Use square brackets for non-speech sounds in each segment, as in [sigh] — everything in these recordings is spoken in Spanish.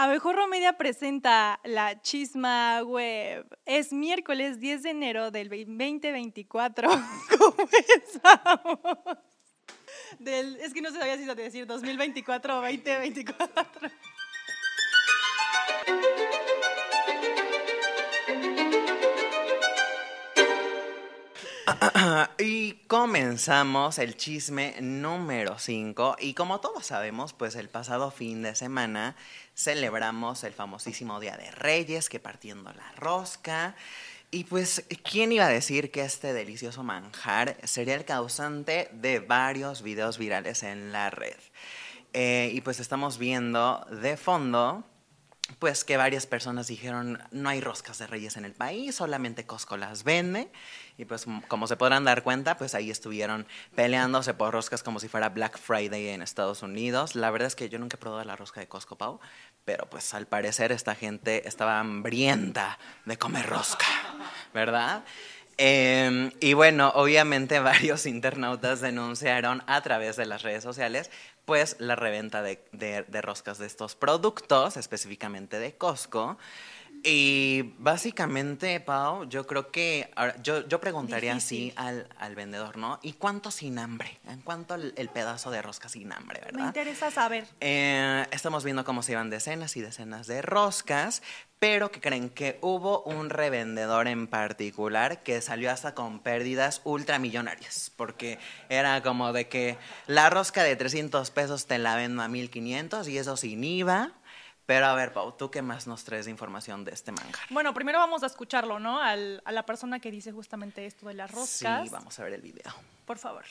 Abejorro Media presenta la Chisma Web. Es miércoles 10 de enero del 2024. [laughs] Comenzamos. Del, es que no sabía si decir 2024 o 2024. [clears throat] y comenzamos el chisme número 5 y como todos sabemos, pues el pasado fin de semana celebramos el famosísimo Día de Reyes, que partiendo la rosca. Y pues, ¿quién iba a decir que este delicioso manjar sería el causante de varios videos virales en la red? Eh, y pues estamos viendo de fondo pues que varias personas dijeron, no hay roscas de reyes en el país, solamente Costco las vende. Y pues como se podrán dar cuenta, pues ahí estuvieron peleándose por roscas como si fuera Black Friday en Estados Unidos. La verdad es que yo nunca he probado la rosca de Costco, Pau, pero pues al parecer esta gente estaba hambrienta de comer rosca, ¿verdad? Em, y bueno, obviamente [laughs] varios internautas denunciaron a través de las redes sociales pues la reventa de, de, roscas de estos productos, específicamente de Costco. Y básicamente, Pau, yo creo que yo, yo preguntaría así al, al, vendedor, ¿no? ¿Y cuánto sin hambre? ¿En cuánto el, pedazo de rosca sin hambre, verdad? Me interesa saber. Eh, estamos viendo cómo se iban decenas y decenas de roscas, pero que creen que hubo un revendedor en particular que salió hasta con pérdidas ultramillonarias, porque era como de que la rosca de 300 pesos te la vendo a 1500 y eso sin IVA. Pero a ver, Pau, ¿tú qué más nos traes de información de este manga? Bueno, primero vamos a escucharlo, ¿no? a la persona que dice justamente esto de las roscas. Sí, vamos a ver el video. Por favor.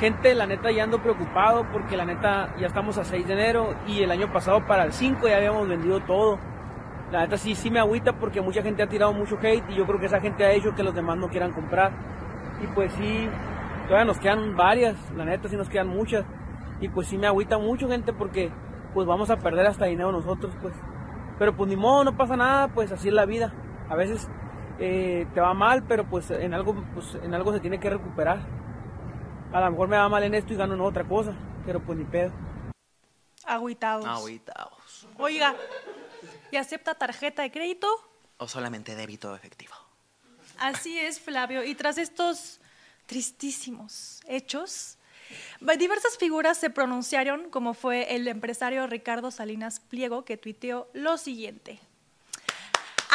Gente, la neta ya ando preocupado porque la neta ya estamos a 6 de enero y el año pasado para el 5 ya habíamos vendido todo. La neta sí, sí me agüita porque mucha gente ha tirado mucho hate y yo creo que esa gente ha hecho que los demás no quieran comprar. Y pues sí, todavía nos quedan varias, la neta sí nos quedan muchas. Y pues sí me agüita mucho gente porque pues vamos a perder hasta dinero nosotros pues. Pero pues ni modo, no pasa nada, pues así es la vida. A veces eh, te va mal, pero pues en algo, pues en algo se tiene que recuperar a lo mejor me va mal en esto y gano en otra cosa, pero pues ni pedo. Agüitados. Agüitados. Oiga, ¿y acepta tarjeta de crédito? O solamente débito efectivo. Así es, Flavio. Y tras estos tristísimos hechos, diversas figuras se pronunciaron, como fue el empresario Ricardo Salinas Pliego, que tuiteó lo siguiente.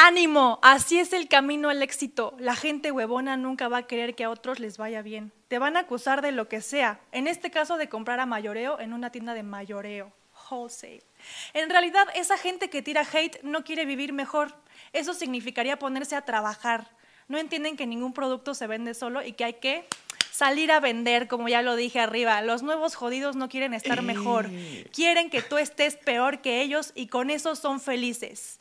Ánimo, así es el camino al éxito. La gente huevona nunca va a querer que a otros les vaya bien. Te van a acusar de lo que sea, en este caso de comprar a mayoreo en una tienda de mayoreo, wholesale. En realidad, esa gente que tira hate no quiere vivir mejor. Eso significaría ponerse a trabajar. No entienden que ningún producto se vende solo y que hay que salir a vender, como ya lo dije arriba. Los nuevos jodidos no quieren estar mejor. Eh. Quieren que tú estés peor que ellos y con eso son felices.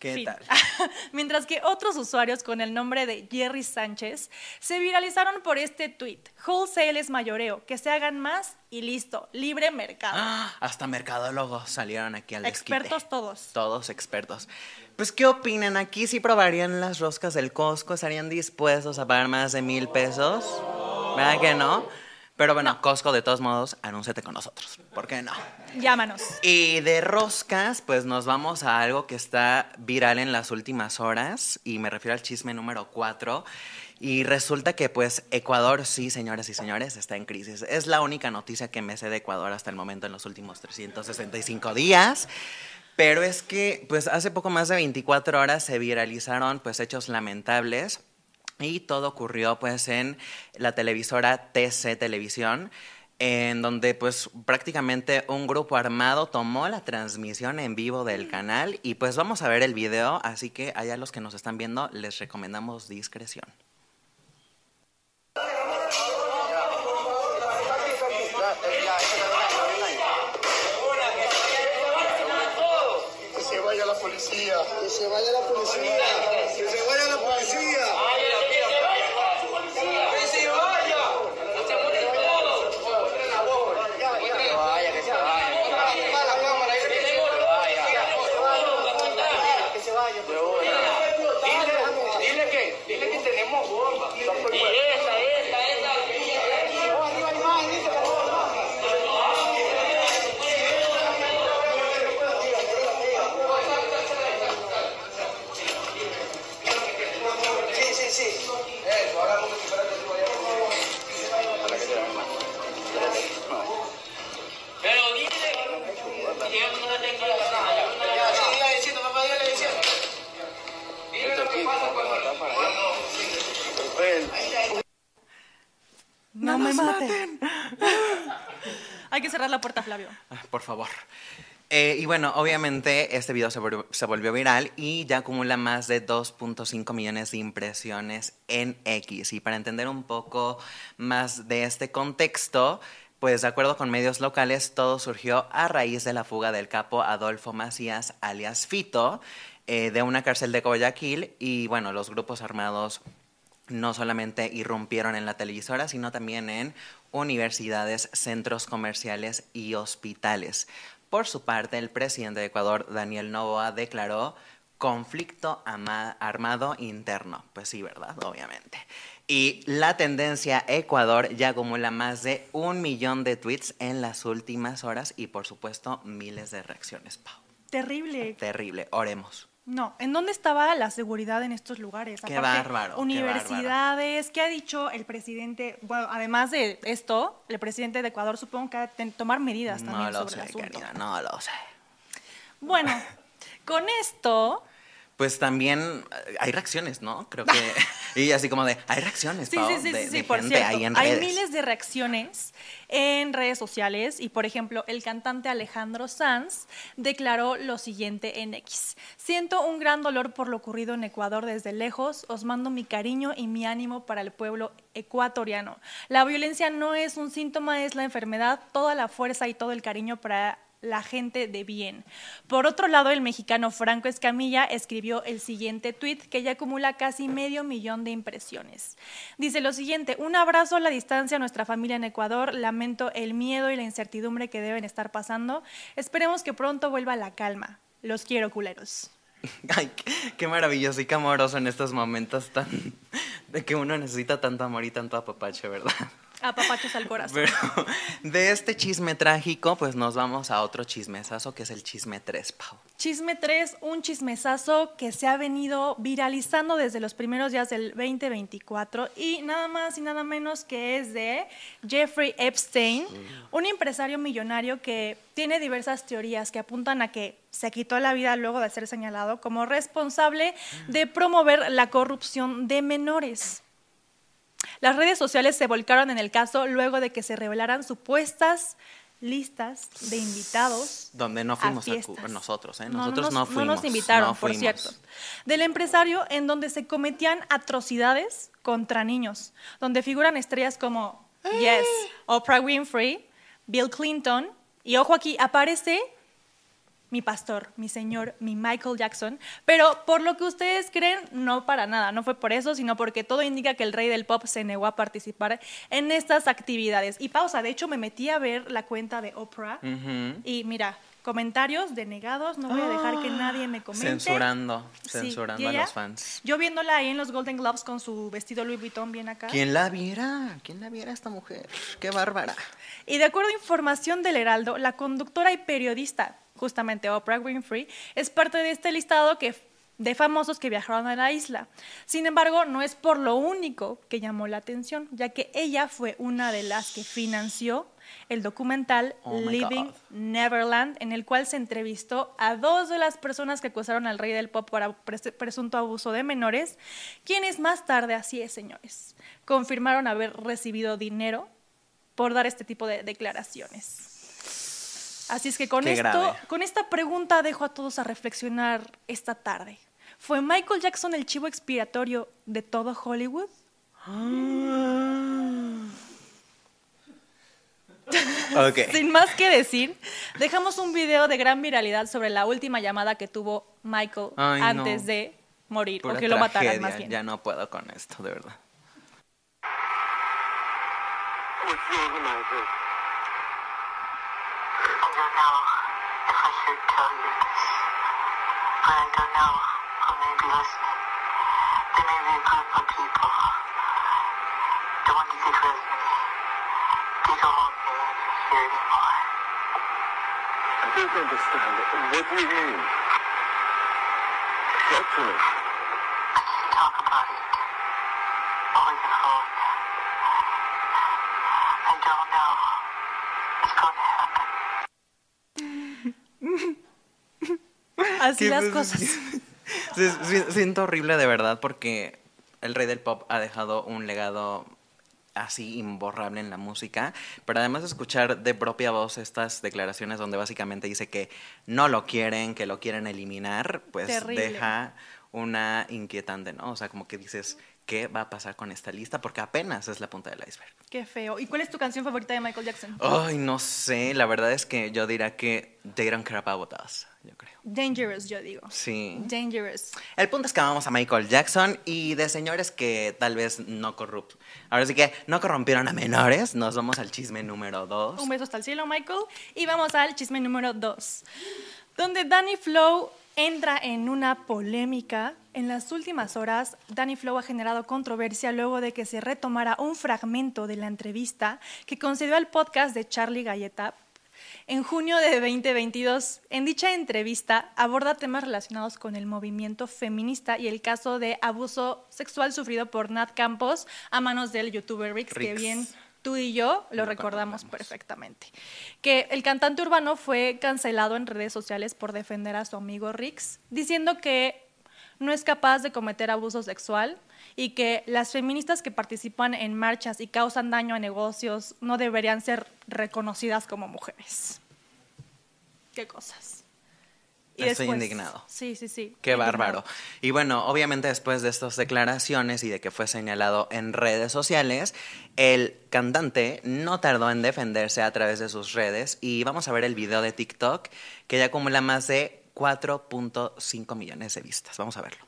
¿Qué tal? [laughs] Mientras que otros usuarios con el nombre de Jerry Sánchez se viralizaron por este tweet. Wholesale es mayoreo, que se hagan más y listo, libre mercado. Ah, [gasps] hasta mercadólogos salieron aquí al Expertos todos. Todos expertos. Pues, ¿qué opinan? ¿Aquí si probarían las roscas del Costco? ¿Estarían dispuestos a pagar más de mil pesos? ¿Verdad que no? Pero bueno, Costco, de todos modos, anúnciate con nosotros. ¿Por qué no? Llámanos. Y de roscas, pues nos vamos a algo que está viral en las últimas horas, y me refiero al chisme número 4. Y resulta que pues Ecuador, sí, señoras y señores, está en crisis. Es la única noticia que me sé de Ecuador hasta el momento en los últimos 365 días. Pero es que pues hace poco más de 24 horas se viralizaron pues hechos lamentables y todo ocurrió pues en la televisora TC Televisión, en donde pues prácticamente un grupo armado tomó la transmisión en vivo del canal y pues vamos a ver el video, así que allá los que nos están viendo les recomendamos discreción. Que se vaya la policía, que se vaya la policía, E esse, aí. É [laughs] Hay que cerrar la puerta, Flavio. Ah, Por favor. Eh, y bueno, obviamente este video se volvió, se volvió viral y ya acumula más de 2.5 millones de impresiones en X. Y para entender un poco más de este contexto, pues de acuerdo con medios locales, todo surgió a raíz de la fuga del capo Adolfo Macías, alias Fito, eh, de una cárcel de Guayaquil. Y bueno, los grupos armados no solamente irrumpieron en la televisora, sino también en universidades, centros comerciales y hospitales. Por su parte, el presidente de Ecuador, Daniel Novoa, declaró conflicto armado interno. Pues sí, ¿verdad? Obviamente. Y la tendencia Ecuador ya acumula más de un millón de tweets en las últimas horas y, por supuesto, miles de reacciones. Pau. Terrible. Terrible. Oremos. No, ¿en dónde estaba la seguridad en estos lugares? Qué bárbaro, qué Universidades, ¿qué ha dicho el presidente? Bueno, además de esto, el presidente de Ecuador supongo que ha de tomar medidas No también lo sobre sé, el asunto. querida, no lo sé. Bueno, con esto, Pues también eh, hay reacciones, ¿no? Creo que. [laughs] [laughs] y así como de. Hay reacciones, sí, sí, sí, de, sí, de por cierto, ahí en hay miles de reacciones en redes sociales y, por ejemplo, el cantante Alejandro Sanz declaró lo siguiente en X. Siento un gran dolor por lo ocurrido en Ecuador desde lejos. Os mando mi cariño y mi ánimo para el pueblo ecuatoriano. La violencia no es un síntoma, es la enfermedad. Toda la fuerza y todo el cariño para la gente de bien. Por otro lado, el mexicano Franco Escamilla escribió el siguiente tuit que ya acumula casi medio millón de impresiones. Dice lo siguiente, un abrazo a la distancia a nuestra familia en Ecuador, lamento el miedo y la incertidumbre que deben estar pasando, esperemos que pronto vuelva la calma. Los quiero, culeros. [laughs] Ay, qué, maravilloso y qué amoroso en estos momentos tan. de que uno necesita tanto amor y tanto apapache, ¿verdad? Apapachos al corazón. Pero [laughs] de este chisme trágico, pues nos vamos a otro chismesazo que es el chisme 3, Pau. Chisme 3, un chismesazo que se ha venido viralizando desde los primeros días del 2024 y nada más y nada menos que es de Jeffrey Epstein, un empresario millonario que tiene diversas teorías que apuntan a que se quitó la vida luego de ser señalado como responsable de promover la corrupción de menores. Las redes sociales se volcaron en el caso luego de que se revelaran supuestas listas de invitados Donde no fuimos a cu- nosotros, ¿eh? No, Nosotros no, nos, fuimos. nos invitaron, no por cierto. Del empresario en donde se cometían atrocidades contra niños, donde figuran estrellas como Yes, Oprah Winfrey, Bill Clinton, y ojo aquí, aparece mi pastor, mi señor, mi Michael Jackson, pero por lo que ustedes creen, no para nada, no fue por eso, sino porque todo indica que el rey del pop se negó a participar en estas actividades. Y pausa, de hecho me metí a ver la cuenta de Oprah y mira, comentarios denegados, no voy a dejar que nadie me comente. Censurando, censurando ¿y a los fans. Yo viéndola ahí en los Golden Globes con su vestido Louis Vuitton bien acá. ¿Quién la viera? ¿Quién la viera esta mujer? ¡Qué bárbara! Y de acuerdo a información del Heraldo, la conductora y periodista, justamente Oprah Winfrey, es parte de este listado que, de famosos que viajaron a la isla. Sin embargo, no es por lo único que llamó la atención, ya que ella fue una de las que financió el documental Oh Living. Neverland, en el cual se entrevistó a dos de las personas que acusaron al rey del pop por pres- presunto abuso de menores, quienes más tarde, así es, señores, confirmaron haber recibido dinero por dar este tipo de declaraciones. Así es que con Qué esto, grave. con esta pregunta dejo a todos a reflexionar esta tarde. ¿Fue Michael Jackson el chivo expiatorio de todo Hollywood? Ok. [laughs] Sin más que decir, dejamos un video de gran viralidad sobre la última llamada que tuvo Michael Ay, no. antes de morir, Pura o que lo mataran más bien. Ya no puedo con esto, de verdad. Don't know if I should tell you this, but I don't know who may be listening. There may be a group of people. The one you think with me. They don't want me here anymore. I don't understand. What do you mean? Talk to me. Así las pues, cosas. Siento [laughs] horrible de verdad porque el rey del pop ha dejado un legado así imborrable en la música, pero además de escuchar de propia voz estas declaraciones donde básicamente dice que no lo quieren, que lo quieren eliminar, pues Terrible. deja una inquietante, ¿no? O sea, como que dices, ¿qué va a pasar con esta lista? Porque apenas es la punta del iceberg. Qué feo. ¿Y cuál es tu canción favorita de Michael Jackson? Ay, no sé, la verdad es que yo diría que They Don't Care About Us, yo creo. Dangerous, yo digo. Sí. Dangerous. El punto es que amamos a Michael Jackson y de señores que tal vez no corrupt. Ahora sí que no corrompieron a menores. Nos vamos al chisme número dos. Un beso hasta el cielo, Michael. Y vamos al chisme número 2, donde Danny Flow entra en una polémica. En las últimas horas, Danny Flow ha generado controversia luego de que se retomara un fragmento de la entrevista que concedió al podcast de Charlie Galleta. En junio de 2022, en dicha entrevista aborda temas relacionados con el movimiento feminista y el caso de abuso sexual sufrido por Nat Campos a manos del youtuber Rix, que bien tú y yo lo Lo recordamos perfectamente. Que el cantante urbano fue cancelado en redes sociales por defender a su amigo Rix, diciendo que no es capaz de cometer abuso sexual y que las feministas que participan en marchas y causan daño a negocios no deberían ser reconocidas como mujeres. Qué cosas. Estoy indignado. Sí, sí, sí. Qué indignado. bárbaro. Y bueno, obviamente después de estas declaraciones y de que fue señalado en redes sociales, el cantante no tardó en defenderse a través de sus redes y vamos a ver el video de TikTok que ya acumula más de 4.5 millones de vistas. Vamos a verlo.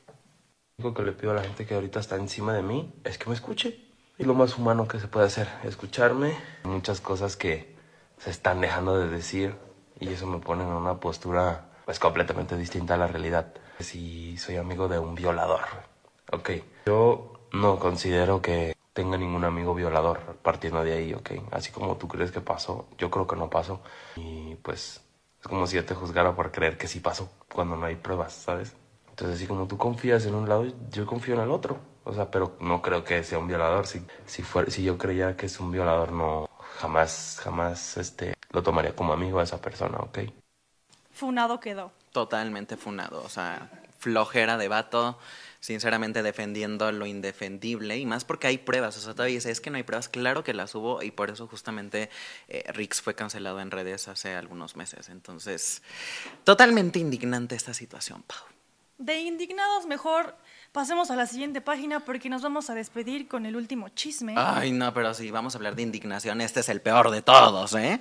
Lo único que le pido a la gente que ahorita está encima de mí es que me escuche. Y lo más humano que se puede hacer, escucharme. Muchas cosas que se están dejando de decir y eso me pone en una postura pues completamente distinta a la realidad. Si soy amigo de un violador, ok. Yo no considero que tenga ningún amigo violador partiendo de ahí, ok. Así como tú crees que pasó, yo creo que no pasó. Y pues es como si yo te juzgara por creer que sí pasó cuando no hay pruebas, ¿sabes? Entonces, así como tú confías en un lado, yo confío en el otro. O sea, pero no creo que sea un violador. Si, si, fuera, si yo creyera que es un violador, no, jamás, jamás, este, lo tomaría como amigo a esa persona, ¿ok? Funado quedó. Totalmente funado, o sea, flojera de vato, sinceramente defendiendo lo indefendible y más porque hay pruebas, o sea, todavía dice, es que no hay pruebas, claro que las hubo y por eso justamente eh, Rix fue cancelado en redes hace algunos meses, entonces, totalmente indignante esta situación, Pau. De indignados, mejor pasemos a la siguiente página porque nos vamos a despedir con el último chisme. Ay, no, pero sí, vamos a hablar de indignación. Este es el peor de todos, ¿eh?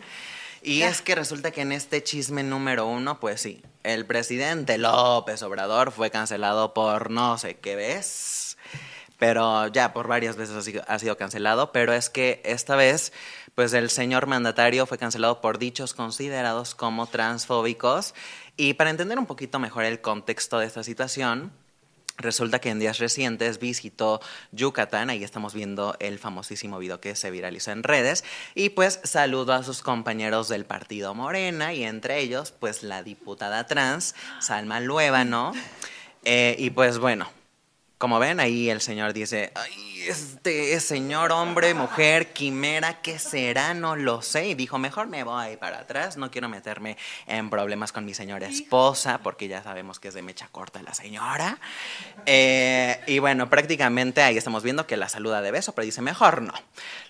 Y es que resulta que en este chisme número uno, pues sí, el presidente López Obrador fue cancelado por no sé qué ves, pero ya por varias veces ha sido, ha sido cancelado, pero es que esta vez, pues el señor mandatario fue cancelado por dichos considerados como transfóbicos. Y para entender un poquito mejor el contexto de esta situación, Resulta que en días recientes visitó Yucatán, ahí estamos viendo el famosísimo video que se viralizó en redes, y pues saludó a sus compañeros del partido Morena, y entre ellos, pues la diputada trans, Salma Luébano, [laughs] Eh, y pues bueno, como ven, ahí el señor dice, ay, este señor, hombre, mujer, quimera, ¿qué será? No lo sé. Y dijo, mejor me voy para atrás, no quiero meterme en problemas con mi señora esposa, porque ya sabemos que es de mecha corta la señora. Eh, y bueno, prácticamente ahí estamos viendo que la saluda de beso, pero dice, mejor no.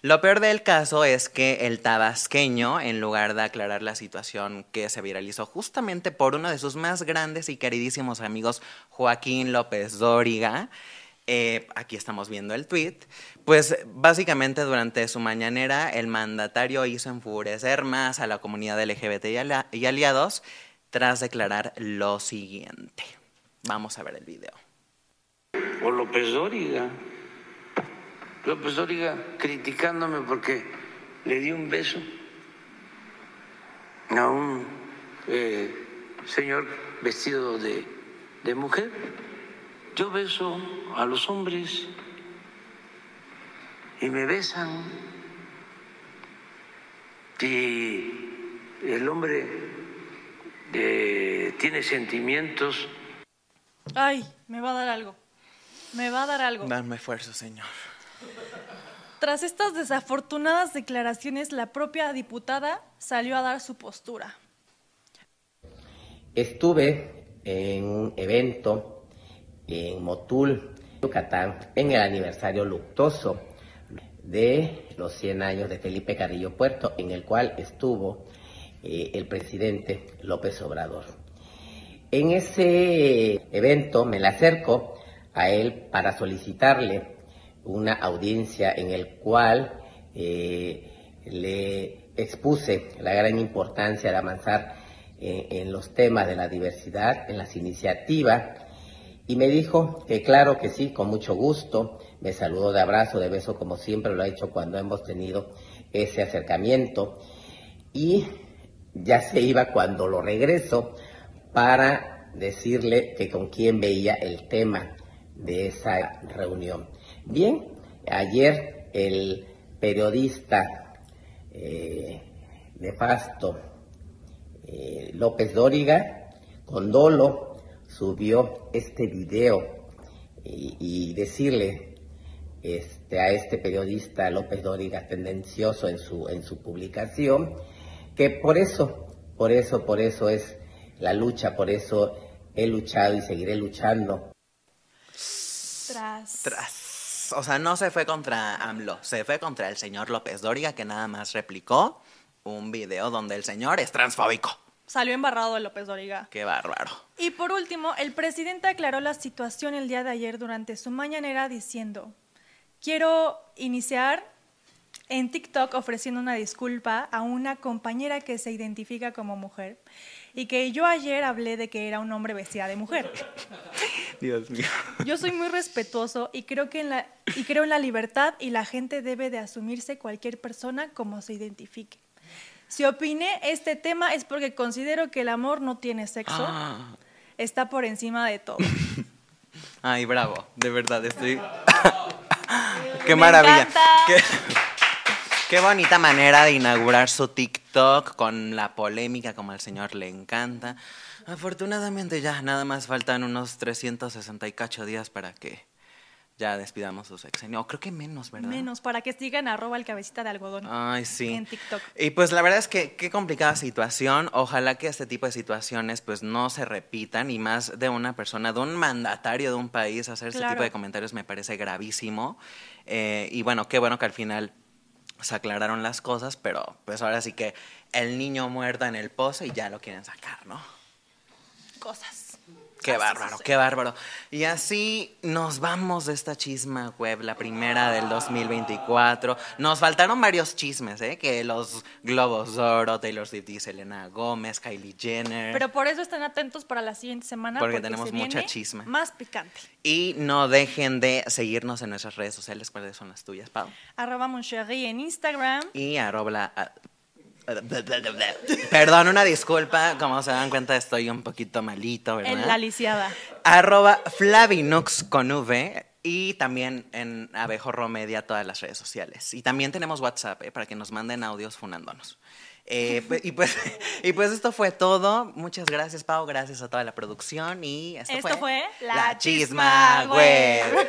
Lo peor del caso es que el tabasqueño, en lugar de aclarar la situación que se viralizó justamente por uno de sus más grandes y queridísimos amigos, Joaquín López Dóriga, eh, aquí estamos viendo el tweet. Pues básicamente durante su mañanera el mandatario hizo enfurecer más a la comunidad LGBT y, aliados tras declarar lo siguiente. Vamos a ver el video. o López Dóriga. López Dóriga criticándome porque le di un beso a un eh, señor vestido de, de mujer. Yo beso a los hombres y me besan. Y el hombre eh, tiene sentimientos Ay, me va a dar algo. Me va a dar algo. Dame esfuerzo, señor. Tras estas desafortunadas declaraciones, la propia diputada salió a dar su postura. Estuve en un evento en Motul, Yucatán, en el aniversario luctuoso de los 100 años de Felipe Carrillo Puerto, en el cual estuvo eh, el presidente López Obrador. En ese evento me le acerco a él para solicitarle una audiencia en el cual eh, le expuse la gran importancia de avanzar eh, en los temas de la diversidad, en las iniciativas, y me dijo que claro que sí, con mucho gusto, me saludó de abrazo, de beso, como siempre lo ha hecho cuando hemos tenido ese acercamiento, y ya se iba cuando lo regreso para decirle que con quién veía el tema de esa reunión. Bien, ayer el periodista eh, nefasto eh, López Dóriga, con dolo, subió este video y, y decirle este, a este periodista López Dóriga tendencioso en su, en su publicación, que por eso, por eso, por eso es la lucha, por eso he luchado y seguiré luchando. Tras. Tras. O sea, no se fue contra AMLO, se fue contra el señor López Dóriga, que nada más replicó un video donde el señor es transfóbico. Salió embarrado de López Dóriga. Qué bárbaro. Y por último, el presidente aclaró la situación el día de ayer durante su mañanera diciendo, quiero iniciar en TikTok ofreciendo una disculpa a una compañera que se identifica como mujer y que yo ayer hablé de que era un hombre vestida de mujer. [laughs] Dios mío. Yo soy muy respetuoso y creo que en la y creo en la libertad y la gente debe de asumirse cualquier persona como se identifique. Si opiné este tema es porque considero que el amor no tiene sexo, Ah. está por encima de todo. [laughs] Ay, bravo. De verdad, estoy. [laughs] Qué maravilla. qué bonita manera de inaugurar su TikTok con la polémica como al señor le encanta. Afortunadamente ya nada más faltan unos 360 y cacho días para que ya despidamos su sexenio. O creo que menos, ¿verdad? Menos para que sigan arroba el cabecita de algodón Ay, sí. en TikTok. Y pues la verdad es que qué complicada situación. Ojalá que este tipo de situaciones pues no se repitan y más de una persona, de un mandatario de un país hacer ese Claro. tipo de comentarios me parece gravísimo. Eh, y bueno, qué bueno que al final se aclararon las cosas, pero pues ahora sí que el niño muerto en el pozo y ya lo quieren sacar, ¿no? Cosas. Qué Así bárbaro, qué bárbaro. Y así nos vamos de esta chisma web, la primera del 2024. Nos faltaron varios chismes, ¿eh? Que los Globos de Oro, Taylor Swift y Selena Gómez, Kylie Jenner. Pero por eso estén atentos para la siguiente semana. Porque Porque, tenemos se mucha viene chisma. Más picante. Y no dejen de seguirnos en nuestras redes sociales. ¿Cuáles son las tuyas, Pau? Arroba Moncherry en Instagram. Y arroba... Perdón, una disculpa. Como se dan cuenta, estoy un poquito malito, ¿verdad? En la lisiada. arroba Flavinux con V y también en Abejorro Media todas las redes sociales. Y también tenemos WhatsApp eh, para que nos manden audios funándonos. Eh, pues- y, pues, [laughs] y pues esto fue todo. Muchas gracias, Pau. Gracias a toda la producción. Y esto, Esto fue La La Chisma. Web.